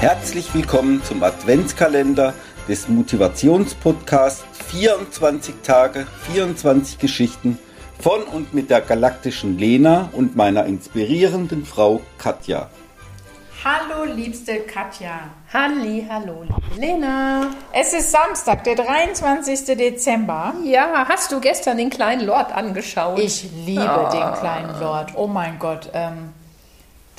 Herzlich willkommen zum Adventskalender des Motivationspodcasts 24 Tage, 24 Geschichten von und mit der galaktischen Lena und meiner inspirierenden Frau Katja. Hallo, liebste Katja. Halli, hallo, liebe Lena. Es ist Samstag, der 23. Dezember. Ja, hast du gestern den kleinen Lord angeschaut? Ich liebe Ah. den kleinen Lord. Oh mein Gott. Ähm,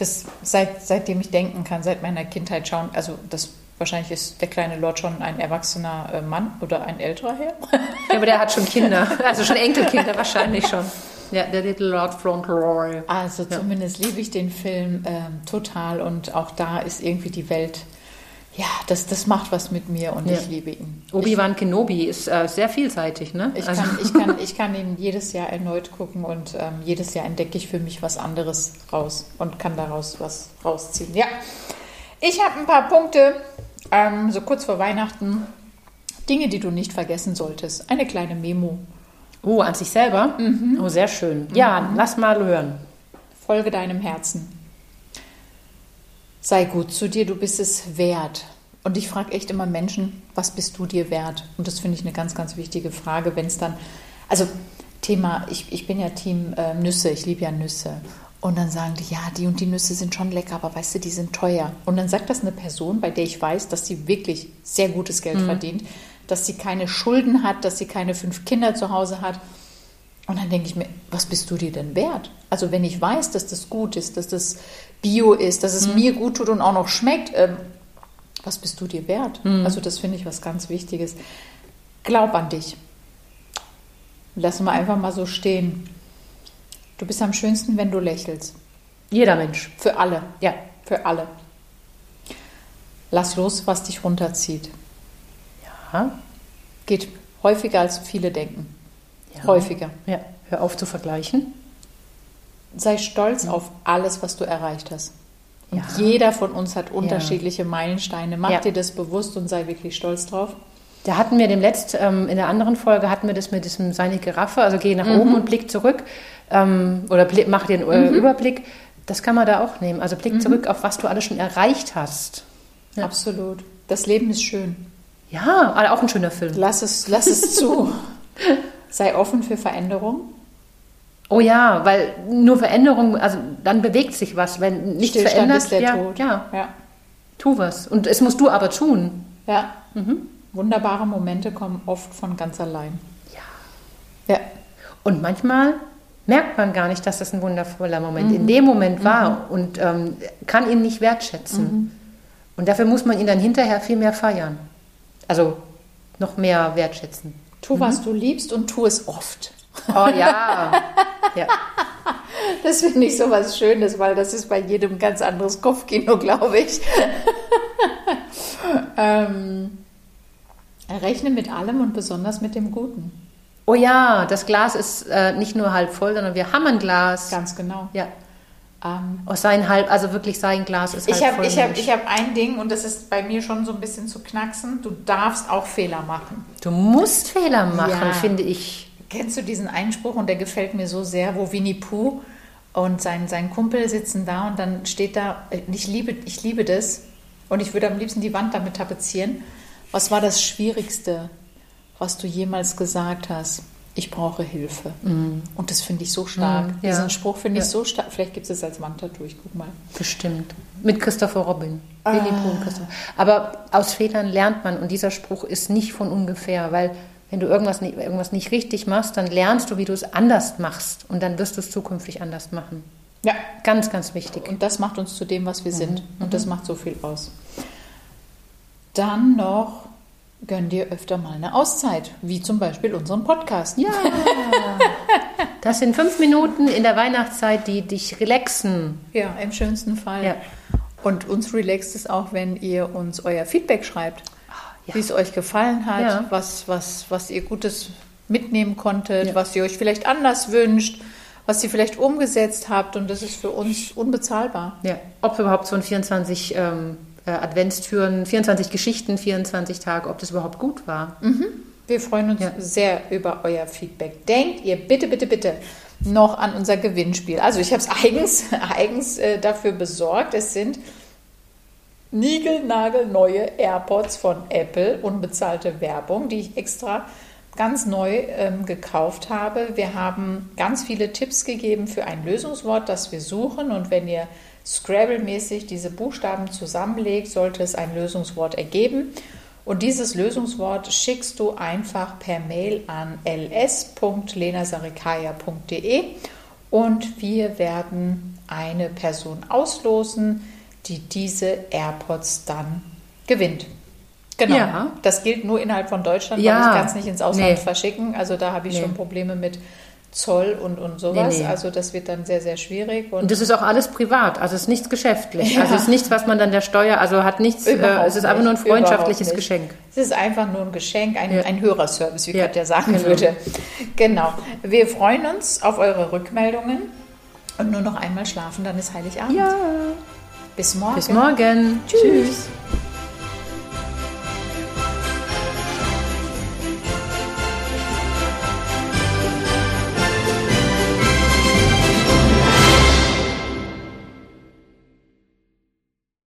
das, seit, seitdem ich denken kann, seit meiner Kindheit schauen, also das wahrscheinlich ist der kleine Lord schon ein erwachsener äh, Mann oder ein älterer Herr. Ja, aber der hat schon Kinder, also schon Enkelkinder wahrscheinlich schon. Ja, der Little Lord Fauntleroy. Also zumindest liebe ich den Film ähm, total und auch da ist irgendwie die Welt, ja, das, das macht was mit mir und Ja. ich liebe ihn. Obi-Wan Kenobi ist äh, sehr vielseitig, ne? Ich Also- kann, ich, kann, ich kann ihn jedes Jahr erneut gucken und ähm, jedes Jahr entdecke ich für mich was anderes raus und kann daraus was rausziehen. Ja, ich habe ein paar Punkte, ähm, so kurz vor Weihnachten. Dinge, die du nicht vergessen solltest. Eine kleine Memo. Oh, an sich selber? Oh, sehr schön. Ja, lass mal hören. Folge deinem Herzen. Sei gut zu dir, du bist es wert. Und ich frage echt immer Menschen, was bist du dir wert? Und das finde ich eine ganz, ganz wichtige Frage, wenn es dann, also Thema, ich, ich bin ja Team äh, Nüsse, ich liebe ja Nüsse. Und dann sagen die, ja, die und die Nüsse sind schon lecker, aber weißt du, die sind teuer. Und dann sagt das eine Person, bei der ich weiß, dass sie wirklich sehr gutes Geld verdient, dass sie keine Schulden hat, dass sie keine fünf Kinder zu Hause hat. Und dann denke ich mir, was bist du dir denn wert? Also wenn ich weiß, dass das gut ist, dass das Bio ist, dass es mir gut tut und auch noch schmeckt, ähm, was bist du dir wert? Also das finde ich was ganz Wichtiges. Glaub an dich. Lass mal einfach mal so stehen. Du bist am schönsten, wenn du lächelst. Jeder Mensch. Für alle. Ja. Für alle. Lass los, was dich runterzieht. Ja. Geht häufiger, als viele denken. Ja. Häufiger. Ja, hör auf zu vergleichen. Sei stolz auf alles, was du erreicht hast. Und Ja. jeder von uns hat unterschiedliche Meilensteine. Mach Ja. dir das bewusst und sei wirklich stolz drauf. Da hatten wir dem letzt, ähm, in der anderen Folge hatten wir das mit diesem seine Giraffe, also geh nach oben und blick zurück ähm, oder blick, mach den äh, Überblick. Das kann man da auch nehmen. Also blick zurück auf was du alles schon erreicht hast. Ja. Absolut. Das Leben ist schön. Ja, aber auch ein schöner Film. Lass es, lass es zu. Sei offen für Veränderung. Oh ja, weil nur Veränderung, also dann bewegt sich was. Wenn nichts Stillstand verändert, ist der ja, Tod. ja, ja. tu was. Und es musst du aber tun. Ja. Wunderbare Momente kommen oft von ganz allein. Ja. Ja. Und manchmal merkt man gar nicht, dass das ein wundervoller Moment in dem Moment war und ähm, kann ihn nicht wertschätzen. Und dafür muss man ihn dann hinterher viel mehr feiern. Also noch mehr wertschätzen. Tu, was du liebst und tu es oft. Oh ja. ja. Das finde ich so was Schönes, weil das ist bei jedem ganz anderes Kopfkino, glaube ich. ähm, rechne mit allem und besonders mit dem Guten. Oh ja, das Glas ist äh, nicht nur halb voll, sondern wir haben ein Glas. Ganz genau. Ja. Ähm, Oh, sein halb, also wirklich sein Glas ist halb ich habe voll. ich hab, Mensch. ich hab ein Ding und das ist bei mir schon so ein bisschen zu knacksen. Du darfst auch Fehler machen. du musst Fehler machen, Ja. finde ich. Kennst du diesen Einspruch und der gefällt mir so sehr, wo Winnie Pooh und sein, sein Kumpel sitzen da und dann steht da, äh, ich liebe, ich liebe das und ich würde am liebsten die Wand damit tapezieren. Was war das Schwierigste, was du jemals gesagt hast? Ich brauche Hilfe. Und das finde ich so stark. Mm, ja. Diesen Spruch finde ich Ja. so stark. Vielleicht gibt es es als Wandtattoo, ich guck mal. Bestimmt. Mit Christopher Robin. Und Christopher. Aber aus Fehlern lernt man und dieser Spruch ist nicht von ungefähr, weil wenn du irgendwas nicht, irgendwas nicht richtig machst, dann lernst du, wie du es anders machst und dann wirst du es zukünftig anders machen. Ja. Ganz, ganz wichtig. Und das macht uns zu dem, was Mhm. wir sind. Und das macht so viel aus. Dann noch, gönn dir öfter mal eine Auszeit, wie zum Beispiel unseren Podcast. Ja. Das sind fünf Minuten in der Weihnachtszeit, die dich relaxen. Ja, im schönsten Fall. Ja. Und uns relaxt es auch, wenn ihr uns euer Feedback schreibt, ja. wie es euch gefallen hat, Ja. was, was, was ihr Gutes mitnehmen konntet, was ihr euch vielleicht anders wünscht, was ihr vielleicht umgesetzt habt. Und das ist für uns unbezahlbar. Ja. Ob überhaupt so ein 24 ähm, äh, Adventstüren, 24 Geschichten, 24 Tage, ob das überhaupt gut war. Wir freuen uns Ja. sehr über euer Feedback. Denkt ihr bitte, bitte, bitte noch an unser Gewinnspiel. Also ich habe es eigens, eigens äh, dafür besorgt. Es sind niegelnagelneue AirPods von Apple, unbezahlte Werbung, die ich extra ganz neu ähm, gekauft habe. Wir haben ganz viele Tipps gegeben für ein Lösungswort, das wir suchen. Und wenn ihr Scrabble-mäßig diese Buchstaben zusammenlegt, sollte es ein Lösungswort ergeben. Und dieses Lösungswort schickst du einfach per Mail an ls.lenasarikaya.de und wir werden eine Person auslosen, die diese AirPods dann gewinnt. Genau. Ja. Das gilt nur innerhalb von Deutschland, ja. weil ich kann es nicht ins Ausland nee. verschicken. Also da habe ich nee. schon Probleme mit Zoll und, und sowas. Nee, nee. Also das wird dann sehr, sehr schwierig. Und, und, das ist auch alles privat, also es ist nichts geschäftlich. Ja. Also es ist nichts, was man dann der Steuer, also hat nichts, äh, es ist einfach nur ein freundschaftliches Geschenk. Es ist einfach nur ein Geschenk, ein, ja. ein Hörerservice, wie ja. Katja sagen genau. würde. Genau. Wir freuen uns auf eure Rückmeldungen und nur noch einmal schlafen, dann ist Heiligabend. Ja. Bis morgen. Bis morgen. Tschüss. Tschüss.